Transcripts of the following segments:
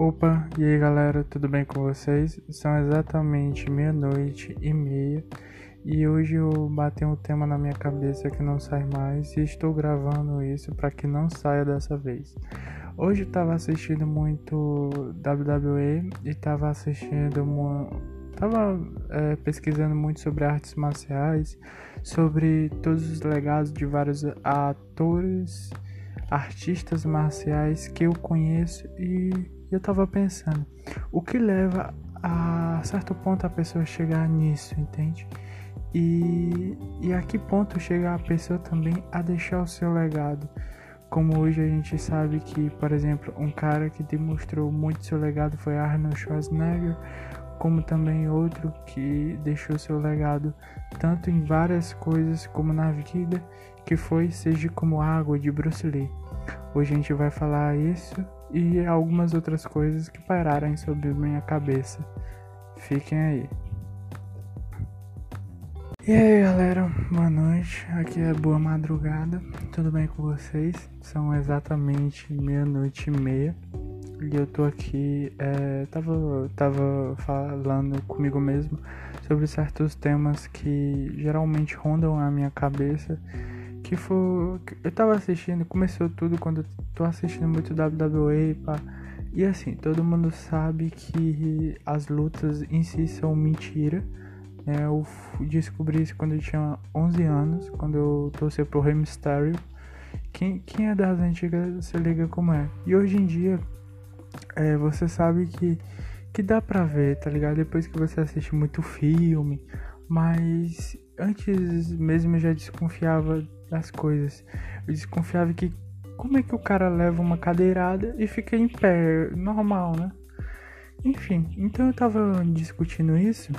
Opa, e aí galera, tudo bem com vocês? São exatamente meia-noite e meia e hoje eu bati um tema na minha cabeça que não sai mais e estou gravando isso para que não saia dessa vez. Hoje eu tava assistindo muito WWE e tava assistindo, tava é, pesquisando muito sobre artes marciais, sobre todos os legados de vários atores, artistas marciais que eu conheço e e eu tava pensando, o que leva a certo ponto a pessoa chegar nisso, entende? E, e a que ponto chega a pessoa também a deixar o seu legado? Como hoje a gente sabe que, por exemplo, um cara que demonstrou muito seu legado foi Arnold Schwarzenegger, como também outro que deixou seu legado tanto em várias coisas como na vida, que foi Seja como Água de Bruce Lee. Hoje a gente vai falar isso e algumas outras coisas que pararam sobre minha cabeça. Fiquem aí. E aí galera, boa noite, aqui é boa madrugada, tudo bem com vocês? São exatamente meia-noite e meia e eu tô aqui, é, tava, tava falando comigo mesmo sobre certos temas que geralmente rondam a minha cabeça foi. Eu tava assistindo, começou tudo quando eu tô assistindo muito WWE, pá. E assim, todo mundo sabe que as lutas em si são mentira. É, eu descobri isso quando eu tinha 11 anos, quando eu torci pro Rey Mysterio. Quem, quem é das antigas se liga como é. E hoje em dia, é, você sabe que, que dá pra ver, tá ligado? Depois que você assiste muito filme. Mas antes mesmo eu já desconfiava das coisas. Eu desconfiava que como é que o cara leva uma cadeirada e fica em pé, normal, né? Enfim, então eu tava discutindo isso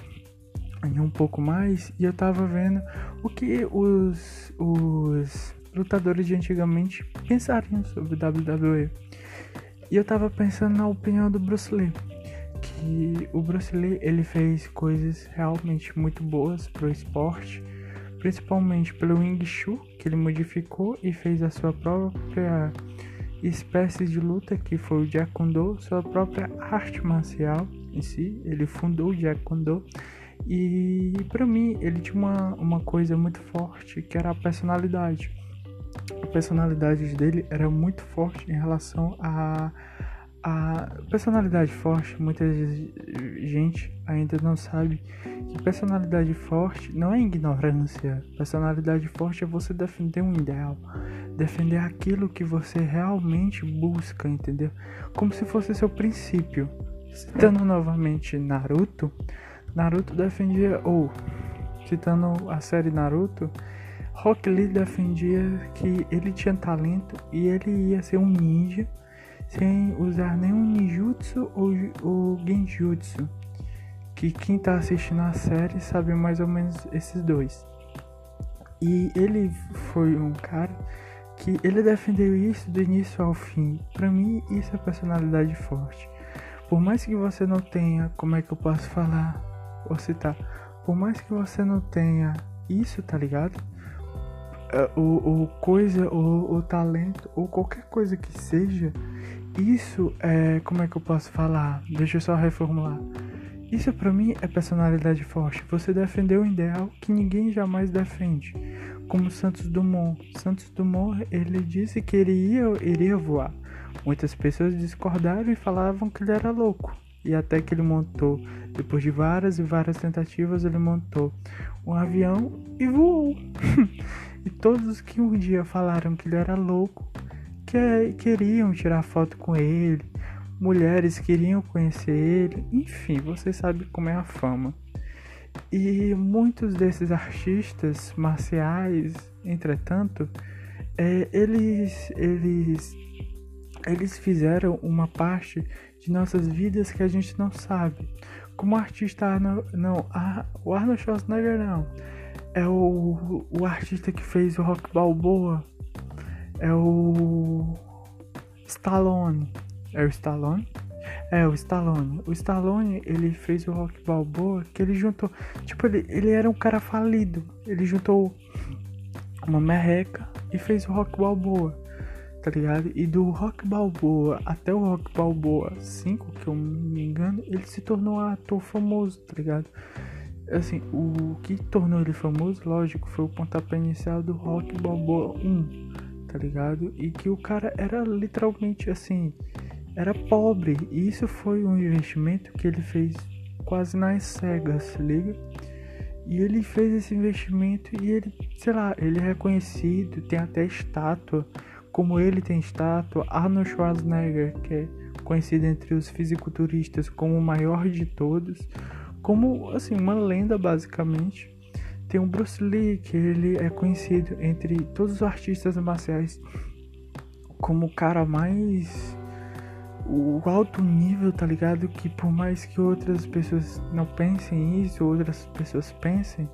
um pouco mais e eu tava vendo o que os, os lutadores de antigamente pensariam sobre WWE. E eu tava pensando na opinião do Bruce Lee, que o Bruce Lee ele fez coisas realmente muito boas pro esporte principalmente pelo Wing Chun, que ele modificou e fez a sua própria espécie de luta, que foi o Jeet Kune Do, sua própria arte marcial em si, ele fundou o Jeet Kune Do, e para mim ele tinha uma, uma coisa muito forte, que era a personalidade. A personalidade dele era muito forte em relação a a personalidade forte, muita gente ainda não sabe que personalidade forte não é ignorância. Personalidade forte é você defender um ideal, defender aquilo que você realmente busca, entendeu? Como se fosse seu princípio. Citando novamente Naruto, Naruto defendia, ou citando a série Naruto, Rock Lee defendia que ele tinha talento e ele ia ser um ninja sem usar nenhum ninjutsu ou, ou genjutsu. Que quem tá assistindo a série sabe mais ou menos esses dois. E ele foi um cara que ele defendeu isso do início ao fim. Para mim, isso é personalidade forte. Por mais que você não tenha, como é que eu posso falar ou citar, por mais que você não tenha isso, tá ligado? É, o, o coisa, o, o talento, ou qualquer coisa que seja, isso é. Como é que eu posso falar? Deixa eu só reformular. Isso para mim é personalidade forte. Você defendeu um ideal que ninguém jamais defende. Como Santos Dumont. Santos Dumont, ele disse que ele ia, iria voar. Muitas pessoas discordaram e falavam que ele era louco. E até que ele montou, depois de várias e várias tentativas, ele montou um avião e voou. e todos que um dia falaram que ele era louco que queriam tirar foto com ele, mulheres queriam conhecer ele, enfim, você sabe como é a fama. E muitos desses artistas marciais, entretanto, é, eles, eles, eles fizeram uma parte de nossas vidas que a gente não sabe. Como artista, não, a, o Arnold Schwarzenegger não, é o, o artista que fez o Rock Balboa, é o Stallone. É o Stallone? É, o Stallone. O Stallone, ele fez o Rock Balboa, que ele juntou... Tipo, ele, ele era um cara falido. Ele juntou uma merreca e fez o Rock Balboa. tá ligado? E do Rock Balboa até o Rock Balboa 5, que eu me engano, ele se tornou um ator famoso, tá ligado? Assim, o que tornou ele famoso, lógico, foi o pontapé inicial do Rock Balboa 1, tá ligado? E que o cara era literalmente assim, era pobre. E isso foi um investimento que ele fez quase nas cegas, liga? E ele fez esse investimento e ele, sei lá, ele é reconhecido, tem até estátua, como ele tem estátua, Arnold Schwarzenegger, que é conhecido entre os fisiculturistas como o maior de todos, como assim, uma lenda basicamente. Tem o Bruce Lee, que ele é conhecido entre todos os artistas marciais como o cara mais o alto nível, tá ligado? Que por mais que outras pessoas não pensem isso, outras pessoas pensem,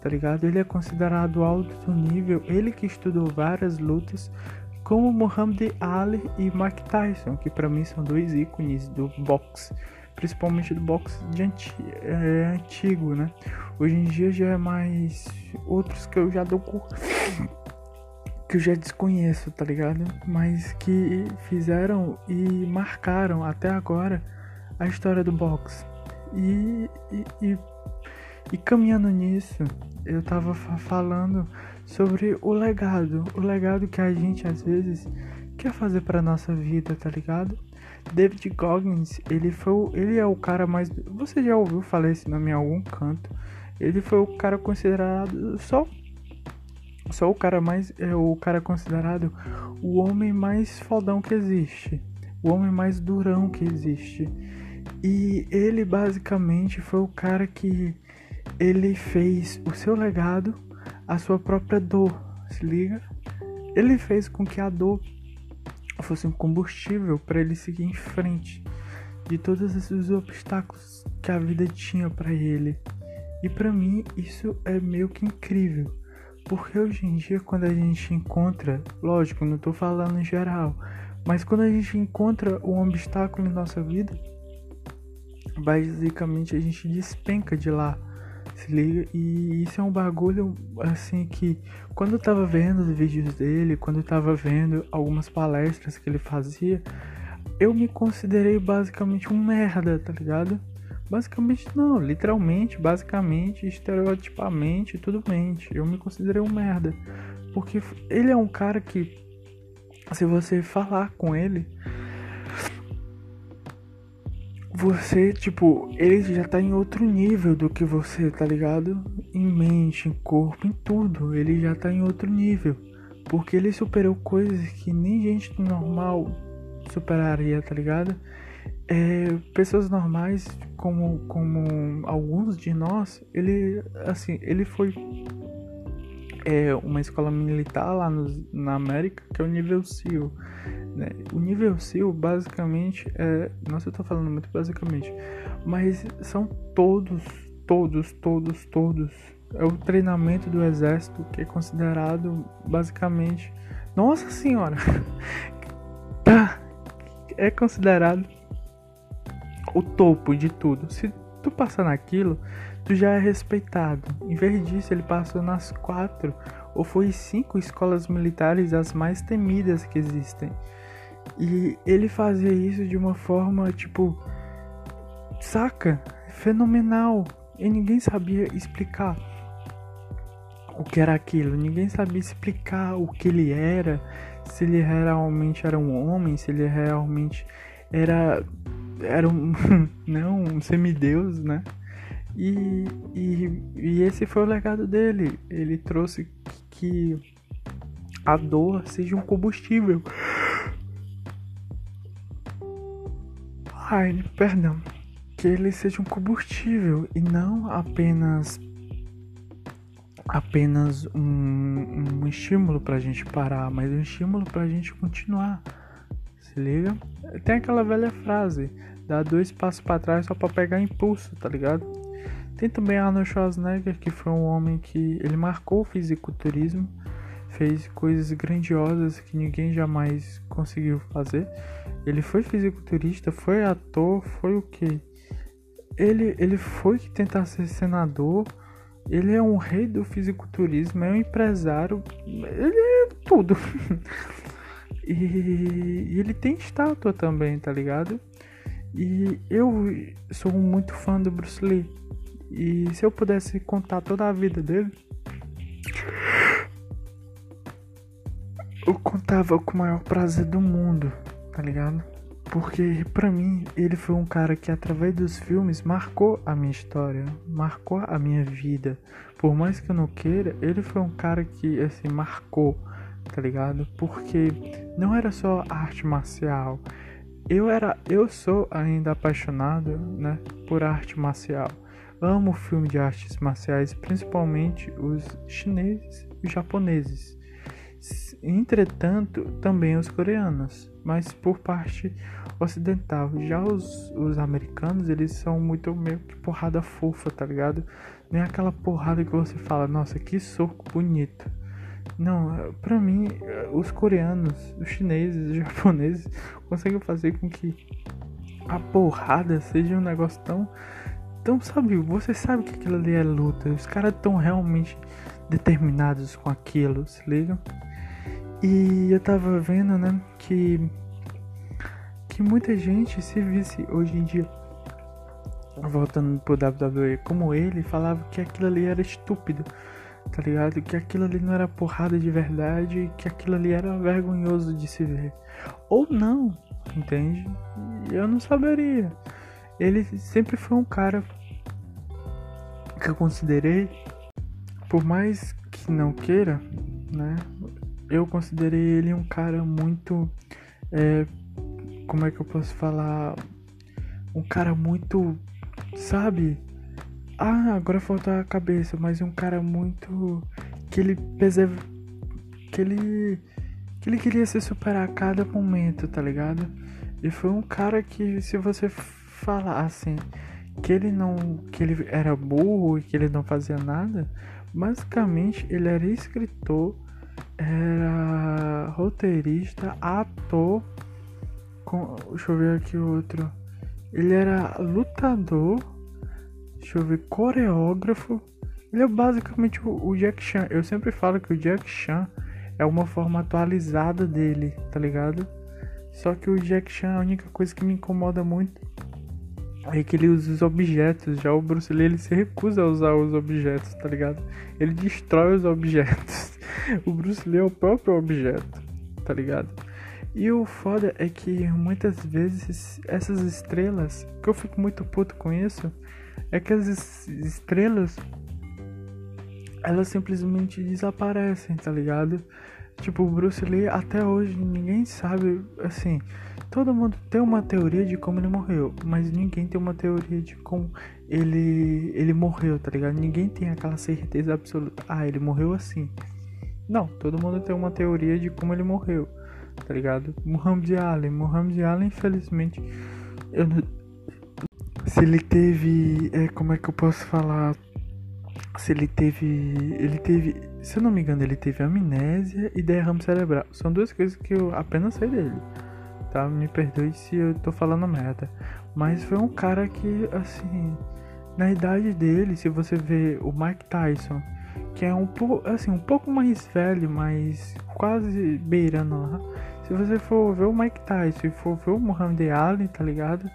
tá ligado? Ele é considerado alto nível, ele que estudou várias lutas, como Muhammad Ali e Mike Tyson, que para mim são dois ícones do boxe, principalmente do boxe de anti é, antigo, né? Hoje em dia já é mais outros que eu já dou que eu já desconheço, tá ligado? Mas que fizeram e marcaram até agora a história do boxe. E, e, e, e caminhando nisso, eu tava falando sobre o legado, o legado que a gente às vezes quer fazer para nossa vida, tá ligado? David Goggins, ele foi, ele é o cara mais, você já ouviu falar esse nome em algum canto? Ele foi o cara considerado só só o cara mais é o cara considerado o homem mais fodão que existe, o homem mais durão que existe. E ele basicamente foi o cara que ele fez o seu legado, a sua própria dor, se liga? Ele fez com que a dor fosse um combustível para ele seguir em frente de todos esses obstáculos que a vida tinha para ele. E para mim isso é meio que incrível. Porque hoje em dia, quando a gente encontra, lógico, não tô falando em geral, mas quando a gente encontra um obstáculo em nossa vida, basicamente a gente despenca de lá, se liga? E isso é um bagulho assim que, quando eu tava vendo os vídeos dele, quando eu tava vendo algumas palestras que ele fazia, eu me considerei basicamente um merda, tá ligado? Basicamente não, literalmente, basicamente, estereotipamente, tudo mente. Eu me considerei um merda. Porque ele é um cara que, se você falar com ele, você, tipo, ele já tá em outro nível do que você, tá ligado? Em mente, em corpo, em tudo. Ele já tá em outro nível. Porque ele superou coisas que nem gente normal superaria, tá ligado? É, pessoas normais como como alguns de nós ele assim ele foi é, uma escola militar lá no, na América que é o nível SEAL né? o nível SEAL basicamente é nossa eu tô falando muito basicamente mas são todos todos todos todos é o treinamento do exército que é considerado basicamente nossa senhora tá é considerado o topo de tudo. Se tu passar naquilo, tu já é respeitado. Em vez disso, ele passou nas quatro ou foi cinco escolas militares as mais temidas que existem. E ele fazia isso de uma forma tipo, saca? Fenomenal. E ninguém sabia explicar o que era aquilo. Ninguém sabia explicar o que ele era, se ele realmente era um homem, se ele realmente era era um, não, um semideus, né? E, e, e esse foi o legado dele. Ele trouxe que a dor seja um combustível. Ai, perdão. Que ele seja um combustível e não apenas apenas um, um estímulo pra gente parar, mas um estímulo pra gente continuar. Se liga? Tem aquela velha frase: dá dois passos para trás só para pegar impulso, tá ligado? Tem também Arnold Schwarzenegger, que foi um homem que ele marcou o fisiculturismo, fez coisas grandiosas que ninguém jamais conseguiu fazer. Ele foi fisiculturista, foi ator, foi o que? Ele, ele foi tentar ser senador, ele é um rei do fisiculturismo, é um empresário, ele é tudo. E, e ele tem estátua também, tá ligado? E eu sou muito fã do Bruce Lee. E se eu pudesse contar toda a vida dele, eu contava com o maior prazer do mundo, tá ligado? Porque para mim ele foi um cara que através dos filmes marcou a minha história, marcou a minha vida. Por mais que eu não queira, ele foi um cara que assim marcou, tá ligado? Porque não era só arte marcial. Eu era, eu sou ainda apaixonado, né, por arte marcial. Amo filme de artes marciais, principalmente os chineses e japoneses. Entretanto, também os coreanos, mas por parte ocidental. Já os, os americanos, eles são muito meio que porrada fofa, tá ligado? Nem aquela porrada que você fala, nossa, que soco bonito. Não, pra mim, os coreanos, os chineses, os japoneses conseguem fazer com que a porrada seja um negócio tão então, sabe, você sabe que aquilo ali é luta. Os caras estão realmente determinados com aquilo, se liga? E eu tava vendo, né, que que muita gente se visse hoje em dia voltando pro WWE como ele falava que aquilo ali era estúpido, tá ligado? Que aquilo ali não era porrada de verdade, que aquilo ali era vergonhoso de se ver. Ou não, entende? Eu não saberia ele sempre foi um cara que eu considerei, por mais que não queira, né? Eu considerei ele um cara muito. É, como é que eu posso falar? Um cara muito. Sabe? Ah, agora falta a cabeça, mas um cara muito. Que ele pesa. Que ele. Que ele queria se superar a cada momento, tá ligado? E foi um cara que, se você falar assim que ele não que ele era burro e que ele não fazia nada, basicamente ele era escritor, era roteirista, ator, com, deixa eu ver aqui outro. Ele era lutador, deixa eu ver, coreógrafo. Ele é basicamente o, Jack Chan. Eu sempre falo que o Jack Chan é uma forma atualizada dele, tá ligado? Só que o Jack Chan, a única coisa que me incomoda muito Aí que ele usa os objetos, já o Bruce Lee ele se recusa a usar os objetos, tá ligado? Ele destrói os objetos. o Bruce Lee é o próprio objeto, tá ligado? E o foda é que muitas vezes essas estrelas, que eu fico muito puto com isso, é que as estrelas elas simplesmente desaparecem, tá ligado? Tipo, o Bruce Lee até hoje ninguém sabe, assim, todo mundo tem uma teoria de como ele morreu, mas ninguém tem uma teoria de como ele ele morreu, tá ligado? Ninguém tem aquela certeza absoluta. Ah, ele morreu assim. Não, todo mundo tem uma teoria de como ele morreu, tá ligado? Muhammad Ali, Muhammad Ali, infelizmente, eu não... se ele teve, é, como é que eu posso falar? Se ele teve, ele teve se eu não me engano, ele teve amnésia e derrame cerebral. São duas coisas que eu apenas sei dele. Tá? Me perdoe se eu tô falando merda. Mas foi um cara que, assim, na idade dele, se você vê o Mike Tyson, que é um pouco, assim, um pouco mais velho, mas quase beirando lá. Se você for ver o Mike Tyson e for ver o Muhammad Ali, tá ligado?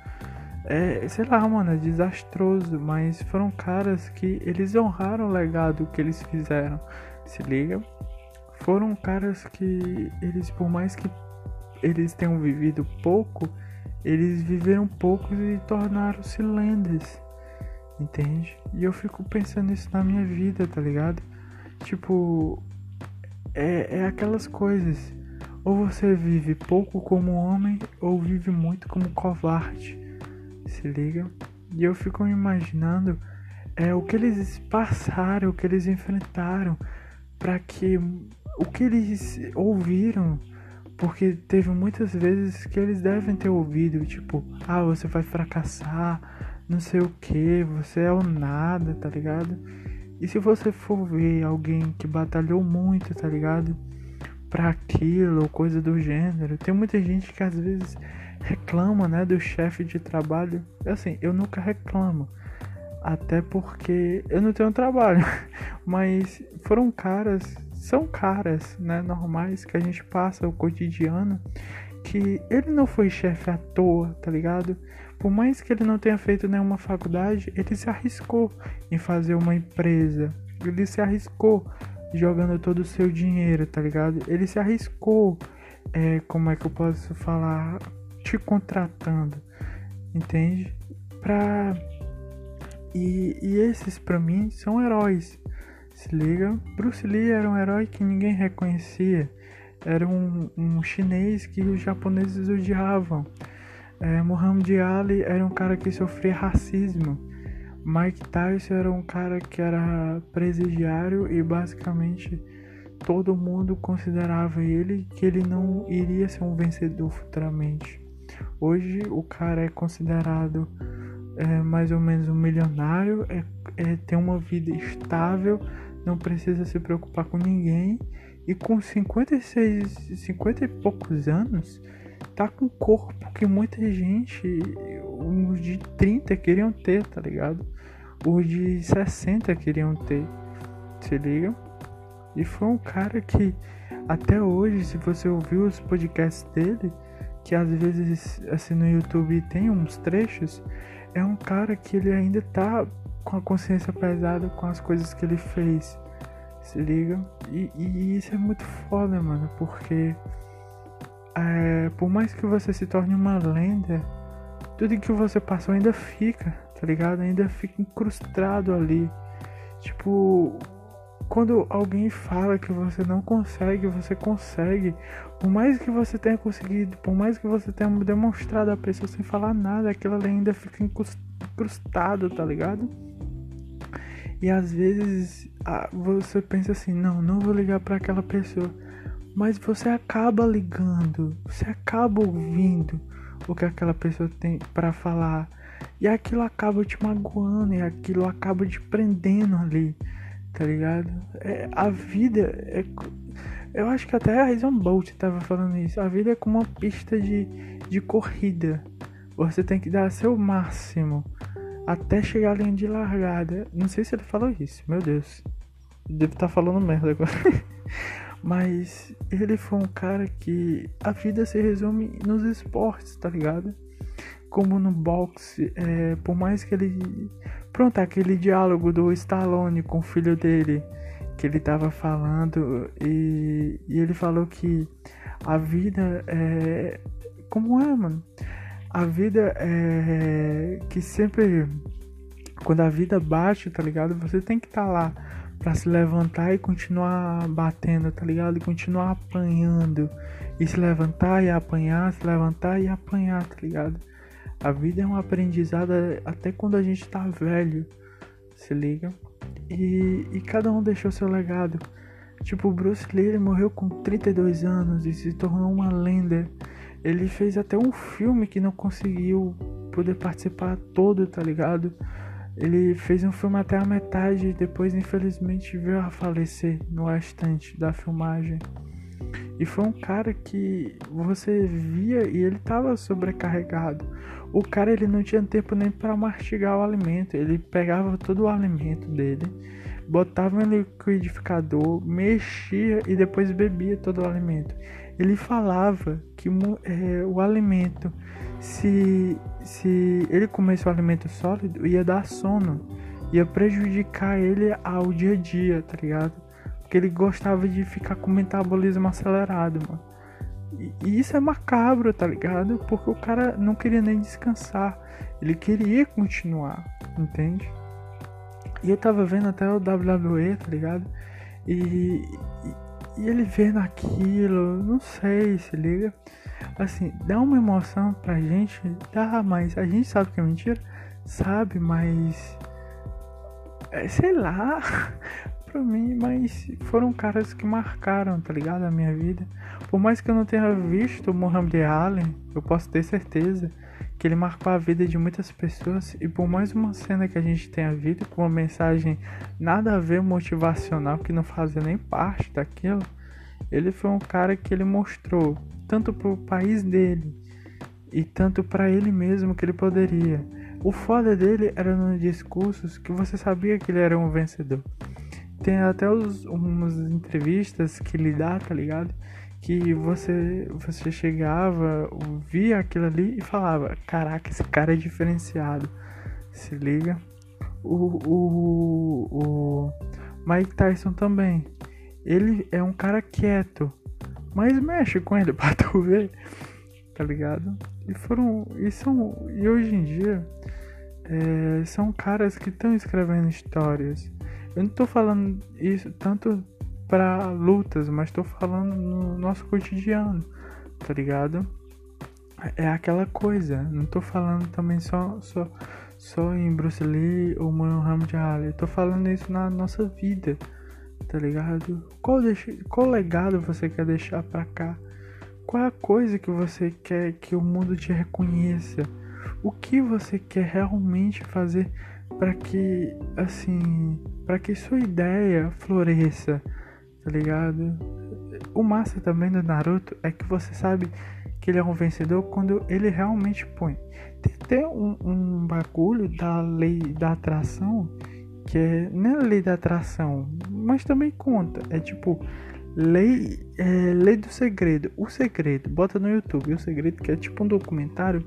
É, sei lá, mano, é desastroso, mas foram caras que eles honraram o legado que eles fizeram se liga? Foram caras que eles, por mais que eles tenham vivido pouco, eles viveram pouco e tornaram-se lendas, entende? E eu fico pensando isso na minha vida, tá ligado? Tipo, é, é aquelas coisas. Ou você vive pouco como homem, ou vive muito como covarde. Se liga? E eu fico imaginando é, o que eles passaram, o que eles enfrentaram para que o que eles ouviram, porque teve muitas vezes que eles devem ter ouvido, tipo, ah, você vai fracassar, não sei o que, você é o nada, tá ligado? E se você for ver alguém que batalhou muito, tá ligado? Pra aquilo coisa do gênero, tem muita gente que às vezes reclama, né, do chefe de trabalho. Assim, eu nunca reclamo até porque eu não tenho trabalho, mas foram caras são caras, né, normais que a gente passa o cotidiano, que ele não foi chefe à toa, tá ligado? Por mais que ele não tenha feito nenhuma faculdade, ele se arriscou em fazer uma empresa. Ele se arriscou jogando todo o seu dinheiro, tá ligado? Ele se arriscou, é, como é que eu posso falar, te contratando, entende? Pra e, e esses para mim são heróis. Se liga, Bruce Lee era um herói que ninguém reconhecia. Era um, um chinês que os japoneses odiavam. É, Muhammad Ali era um cara que sofria racismo. Mike Tyson era um cara que era presidiário e basicamente todo mundo considerava ele que ele não iria ser um vencedor futuramente. Hoje o cara é considerado é, mais ou menos um milionário, é, é, tem uma vida estável, não precisa se preocupar com ninguém e com 56, 50 e poucos anos tá com um corpo que muita gente, uns de 30 queriam ter, tá ligado? Os de 60 queriam ter, se liga? E foi um cara que até hoje, se você ouviu os podcasts dele, que às vezes assim no YouTube tem uns trechos, é um cara que ele ainda tá com a consciência pesada com as coisas que ele fez. Se liga? E, e isso é muito foda, mano, porque é, por mais que você se torne uma lenda, tudo que você passou ainda fica, tá ligado? Ainda fica incrustado ali. Tipo, quando alguém fala que você não consegue, você consegue. Por mais que você tenha conseguido, por mais que você tenha demonstrado a pessoa sem falar nada, aquilo ali ainda fica incrustado, tá ligado? E às vezes você pensa assim: não, não vou ligar para aquela pessoa mas você acaba ligando, você acaba ouvindo o que aquela pessoa tem para falar e aquilo acaba te magoando e aquilo acaba te prendendo ali, tá ligado? É, a vida é, eu acho que até a Reason Bolt tava falando isso. A vida é como uma pista de, de corrida. Você tem que dar seu máximo até chegar à linha de largada. Não sei se ele falou isso, meu Deus. Devo estar tá falando merda agora. Mas ele foi um cara que a vida se resume nos esportes, tá ligado? Como no boxe, é, por mais que ele. Pronto, aquele diálogo do Stallone com o filho dele, que ele tava falando, e, e ele falou que a vida é. Como é, mano? A vida é. Que sempre. Quando a vida bate, tá ligado? Você tem que estar tá lá para se levantar e continuar batendo, tá ligado? E continuar apanhando. E se levantar e apanhar, se levantar e apanhar, tá ligado? A vida é um aprendizado até quando a gente tá velho, se liga? E, e cada um deixou seu legado. Tipo, Bruce Lee ele morreu com 32 anos e se tornou uma lenda. Ele fez até um filme que não conseguiu poder participar todo, tá ligado? Ele fez um filme até a metade e depois, infelizmente, veio a falecer no restante da filmagem. E foi um cara que você via e ele estava sobrecarregado. O cara ele não tinha tempo nem para mastigar o alimento. Ele pegava todo o alimento dele, botava no liquidificador, mexia e depois bebia todo o alimento. Ele falava que é, o alimento se, se ele comesse o alimento sólido, ia dar sono, ia prejudicar ele ao dia a dia, tá ligado? Porque ele gostava de ficar com o metabolismo acelerado, mano. E, e isso é macabro, tá ligado? Porque o cara não queria nem descansar, ele queria continuar, entende? E eu tava vendo até o WWE, tá ligado? E, e, e ele vendo aquilo, não sei, se liga assim, dá uma emoção pra gente, dá, mas a gente sabe que é mentira, sabe, mas é, sei lá, pra mim, mas foram caras que marcaram, tá ligado, a minha vida. Por mais que eu não tenha visto o Muhammad Ali, eu posso ter certeza que ele marcou a vida de muitas pessoas e por mais uma cena que a gente tenha visto com uma mensagem nada a ver motivacional que não fazia nem parte daquilo, ele foi um cara que ele mostrou tanto para o país dele e tanto para ele mesmo que ele poderia. O foda dele era nos discursos que você sabia que ele era um vencedor. Tem até os, umas entrevistas que ele dá, tá ligado? Que você, você chegava, via aquilo ali e falava: Caraca, esse cara é diferenciado. Se liga. O, o, o Mike Tyson também. Ele é um cara quieto, mas mexe com ele pra tu ver, tá ligado? E foram. E são. E hoje em dia é, são caras que estão escrevendo histórias. Eu não tô falando isso tanto para lutas, mas tô falando no nosso cotidiano, tá ligado? É aquela coisa, não tô falando também só, só, só em Bruce Lee ou Muhammad Ali, tô falando isso na nossa vida, tá ligado? Qual, deixa, qual legado você quer deixar pra cá? Qual é a coisa que você quer que o mundo te reconheça? o que você quer realmente fazer para que assim, para que sua ideia floresça, tá ligado? O massa também do Naruto é que você sabe que ele é um vencedor quando ele realmente põe. Tem até um, um bagulho da lei da atração que é é a lei da atração, mas também conta. É tipo Lei, é, Lei do Segredo. O Segredo. Bota no YouTube. O Segredo que é tipo um documentário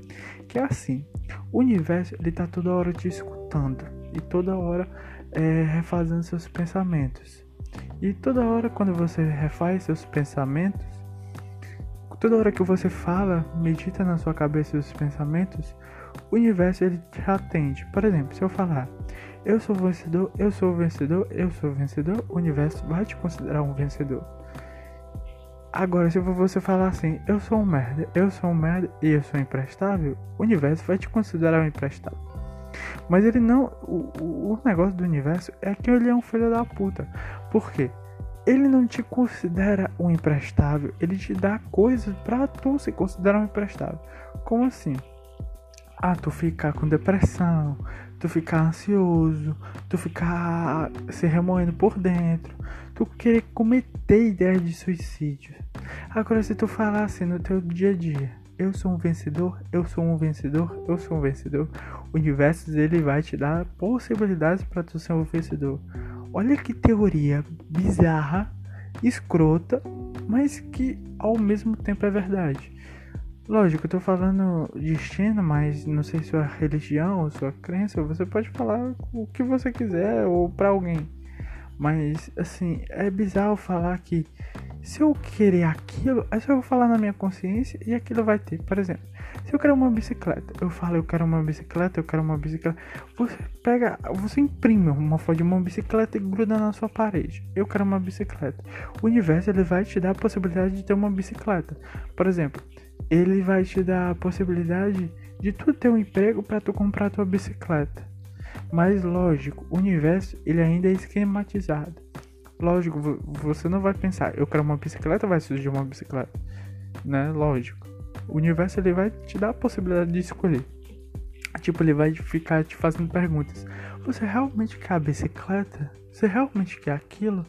que é assim. O universo ele tá toda hora te escutando e toda hora é, refazendo seus pensamentos. E toda hora quando você refaz seus pensamentos, toda hora que você fala, medita na sua cabeça os pensamentos, o universo ele te atende. Por exemplo, se eu falar eu sou vencedor, eu sou vencedor, eu sou vencedor, o universo vai te considerar um vencedor. Agora, se você falar assim, eu sou um merda, eu sou um merda e eu sou imprestável, o universo vai te considerar um imprestável. Mas ele não. O, o negócio do universo é que ele é um filho da puta. Por quê? Ele não te considera um imprestável, ele te dá coisas pra tu se considerar um imprestável. Como assim? Ah, tu ficar com depressão, tu ficar ansioso, tu ficar se remoendo por dentro, tu querer cometer ideias de suicídio. Agora, se tu falar assim no teu dia a dia, eu sou um vencedor, eu sou um vencedor, eu sou um vencedor, o universo ele vai te dar possibilidades para tu ser um vencedor. Olha que teoria bizarra, escrota, mas que ao mesmo tempo é verdade. Lógico, eu tô falando destino, mas não sei sua religião ou sua crença, você pode falar o que você quiser ou para alguém. Mas assim, é bizarro falar que se eu querer aquilo, é só eu falar na minha consciência e aquilo vai ter. Por exemplo, se eu quero uma bicicleta, eu falo eu quero uma bicicleta, eu quero uma bicicleta. Você pega, você imprime uma foto de uma bicicleta e gruda na sua parede. Eu quero uma bicicleta. O universo ele vai te dar a possibilidade de ter uma bicicleta. Por exemplo, ele vai te dar a possibilidade de tu ter um emprego para tu comprar tua bicicleta. Mas lógico, o universo ele ainda é esquematizado. Lógico, você não vai pensar, eu quero uma bicicleta, vai surgir uma bicicleta, né? Lógico. O universo ele vai te dar a possibilidade de escolher. Tipo, ele vai ficar te fazendo perguntas. Você realmente quer a bicicleta? Você realmente quer aquilo?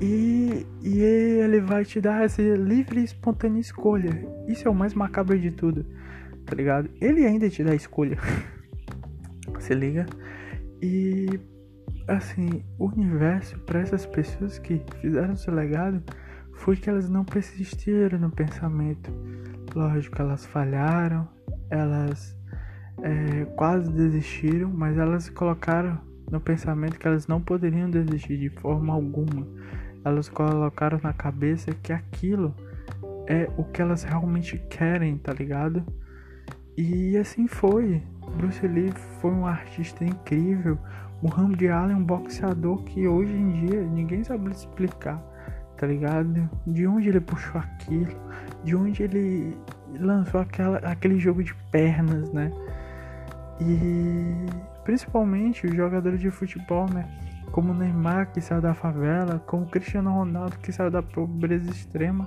E, e ele vai te dar essa livre e espontânea escolha. Isso é o mais macabro de tudo, tá ligado? Ele ainda te dá escolha. Se liga? E assim, o universo para essas pessoas que fizeram seu legado foi que elas não persistiram no pensamento. Lógico, elas falharam, elas é, quase desistiram, mas elas colocaram no pensamento que elas não poderiam desistir de forma alguma elas colocaram na cabeça que aquilo é o que elas realmente querem, tá ligado? E assim foi. Bruce Lee foi um artista incrível. Muhammad Ali é um boxeador que hoje em dia ninguém sabe explicar, tá ligado? De onde ele puxou aquilo, de onde ele lançou aquela, aquele jogo de pernas, né? E principalmente os jogadores de futebol, né? como Neymar que saiu da favela, como Cristiano Ronaldo que saiu da pobreza extrema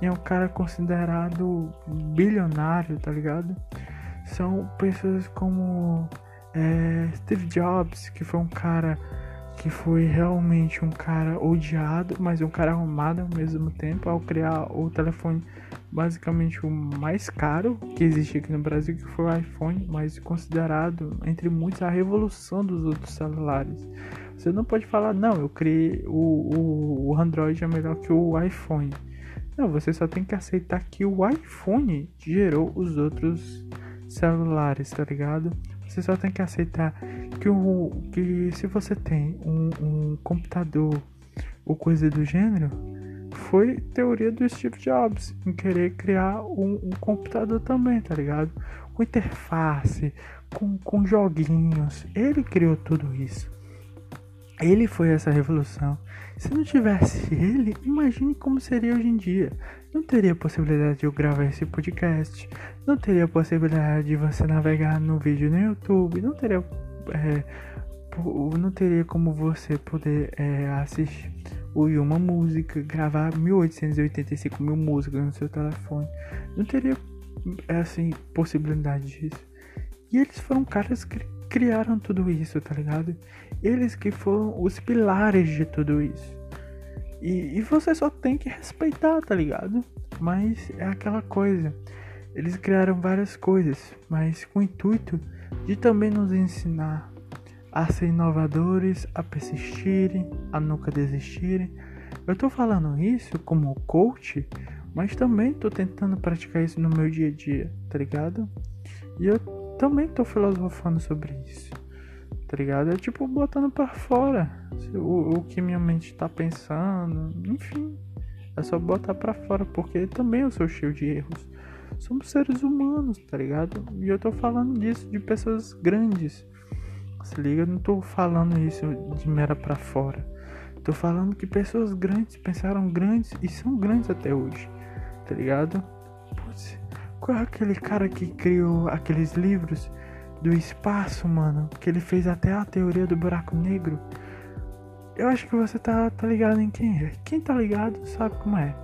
e é um cara considerado bilionário, tá ligado? São pessoas como é, Steve Jobs, que foi um cara que foi realmente um cara odiado, mas um cara arrumado ao mesmo tempo ao criar o telefone basicamente o mais caro que existe aqui no Brasil, que foi o iPhone, mas considerado entre muitos a revolução dos outros celulares Você não pode falar, não, eu criei o, o, o Android é melhor que o iPhone. Não, você só tem que aceitar que o iPhone gerou os outros celulares, tá ligado? Você só tem que aceitar que, o, que se você tem um, um computador ou coisa do gênero, foi teoria do Steve Jobs em querer criar um, um computador também, tá ligado? Com interface, com, com joguinhos. Ele criou tudo isso. Ele foi essa revolução. Se não tivesse ele, imagine como seria hoje em dia. Não teria possibilidade de eu gravar esse podcast. Não teria possibilidade de você navegar no vídeo no YouTube. Não teria, é, não teria como você poder é, assistir ouvir uma música, gravar 1885 mil músicas no seu telefone. Não teria assim possibilidade disso. E eles foram caras que criaram tudo isso, tá ligado? Eles que foram os pilares de tudo isso. E, e você só tem que respeitar, tá ligado? Mas é aquela coisa. Eles criaram várias coisas, mas com o intuito de também nos ensinar a ser inovadores, a persistirem, a nunca desistirem. Eu tô falando isso como coach, mas também tô tentando praticar isso no meu dia a dia, tá ligado? E eu também tô filosofando sobre isso, tá ligado? É tipo botando para fora o, o que minha mente tá pensando, enfim. É só botar para fora, porque também eu sou cheio de erros. Somos seres humanos, tá ligado? E eu tô falando disso de pessoas grandes se liga, eu não tô falando isso de mera pra fora. Tô falando que pessoas grandes pensaram grandes e são grandes até hoje. Tá ligado? Qual é aquele cara que criou aqueles livros do espaço, mano? Que ele fez até a teoria do buraco negro. Eu acho que você tá, tá ligado em quem é. Quem tá ligado sabe como é.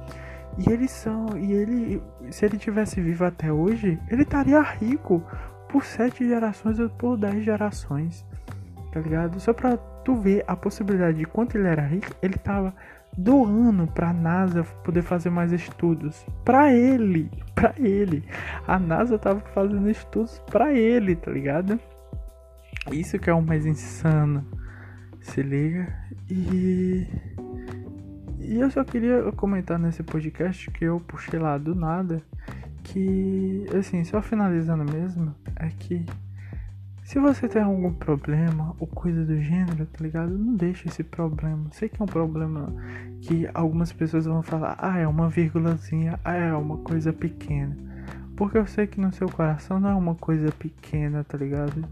E eles são. E ele. Se ele tivesse vivo até hoje, ele estaria rico por sete gerações ou por dez gerações tá ligado? Só pra tu ver a possibilidade de quanto ele era rico, ele tava doando pra NASA poder fazer mais estudos. Pra ele, pra ele. A NASA tava fazendo estudos pra ele, tá ligado? Isso que é o mais insano. Se liga. E. E eu só queria comentar nesse podcast que eu puxei lá do nada. Que, assim, só finalizando mesmo, é que se você tem algum problema ou coisa do gênero, tá ligado? Não deixa esse problema. Sei que é um problema que algumas pessoas vão falar, ah, é uma vírgulazinha, ah, é uma coisa pequena. Porque eu sei que no seu coração não é uma coisa pequena, tá ligado?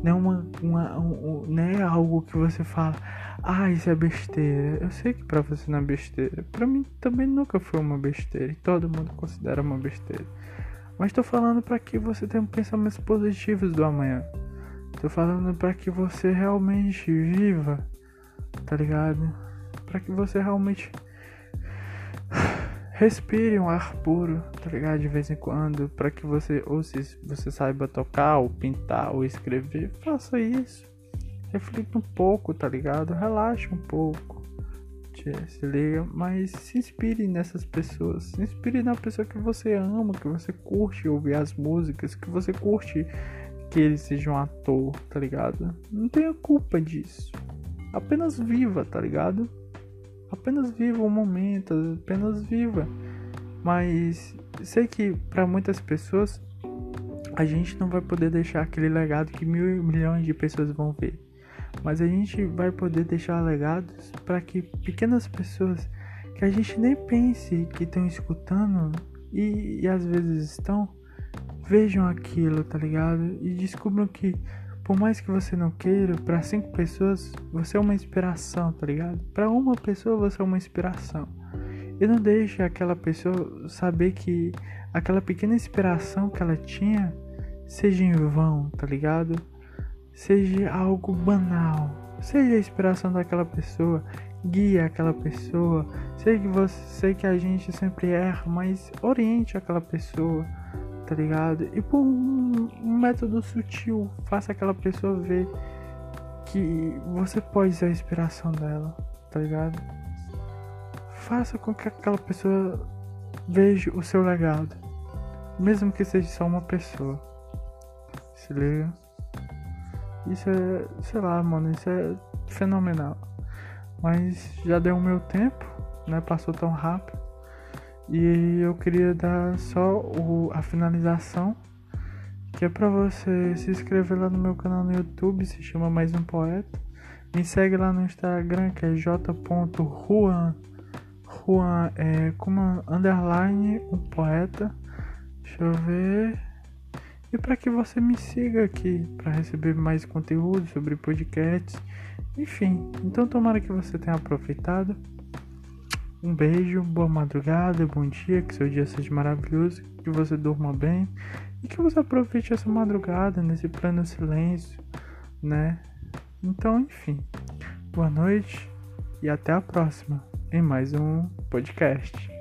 Não é, uma, uma um, não é algo que você fala, ah, isso é besteira. Eu sei que pra você não é besteira. Pra mim também nunca foi uma besteira. E todo mundo considera uma besteira. Mas tô falando para que você tenha pensamentos positivos do amanhã. Tô falando para que você realmente viva, tá ligado? Para que você realmente respire um ar puro, tá ligado? De vez em quando, para que você ou se você saiba tocar, ou pintar, ou escrever, faça isso. Reflita um pouco, tá ligado? Relaxa um pouco. Se liga, mas se inspire nessas pessoas. Se inspire na pessoa que você ama, que você curte ouvir as músicas, que você curte que ele seja um ator, tá ligado? Não tenha culpa disso. Apenas viva, tá ligado? Apenas viva o momento, apenas viva. Mas sei que para muitas pessoas a gente não vai poder deixar aquele legado que mil milhões de pessoas vão ver. Mas a gente vai poder deixar legados para que pequenas pessoas que a gente nem pense que estão escutando e, e às vezes estão vejam aquilo, tá ligado? E descubram que, por mais que você não queira, para cinco pessoas você é uma inspiração, tá ligado? Para uma pessoa você é uma inspiração. E não deixe aquela pessoa saber que aquela pequena inspiração que ela tinha seja em vão, tá ligado? Seja algo banal. Seja a inspiração daquela pessoa, guia aquela pessoa. Sei que você, sei que a gente sempre erra, mas oriente aquela pessoa tá ligado? E por um, método sutil, faça aquela pessoa ver que você pode ser a inspiração dela, tá ligado? Faça com que aquela pessoa veja o seu legado, mesmo que seja só uma pessoa. Se liga? Isso é, sei lá, mano, isso é fenomenal. Mas já deu o meu tempo, né? Passou tão rápido. E eu queria dar só o, a finalização, que é para você se inscrever lá no meu canal no YouTube, se chama Mais um Poeta. Me segue lá no Instagram, que é j.juan, Juan é como underline um poeta. Deixa eu ver. E para que você me siga aqui para receber mais conteúdo sobre podcasts, enfim. Então tomara que você tenha aproveitado. Um beijo, boa madrugada, bom dia, que seu dia seja maravilhoso, que você durma bem e que você aproveite essa madrugada nesse pleno silêncio, né? Então, enfim, boa noite e até a próxima em mais um podcast.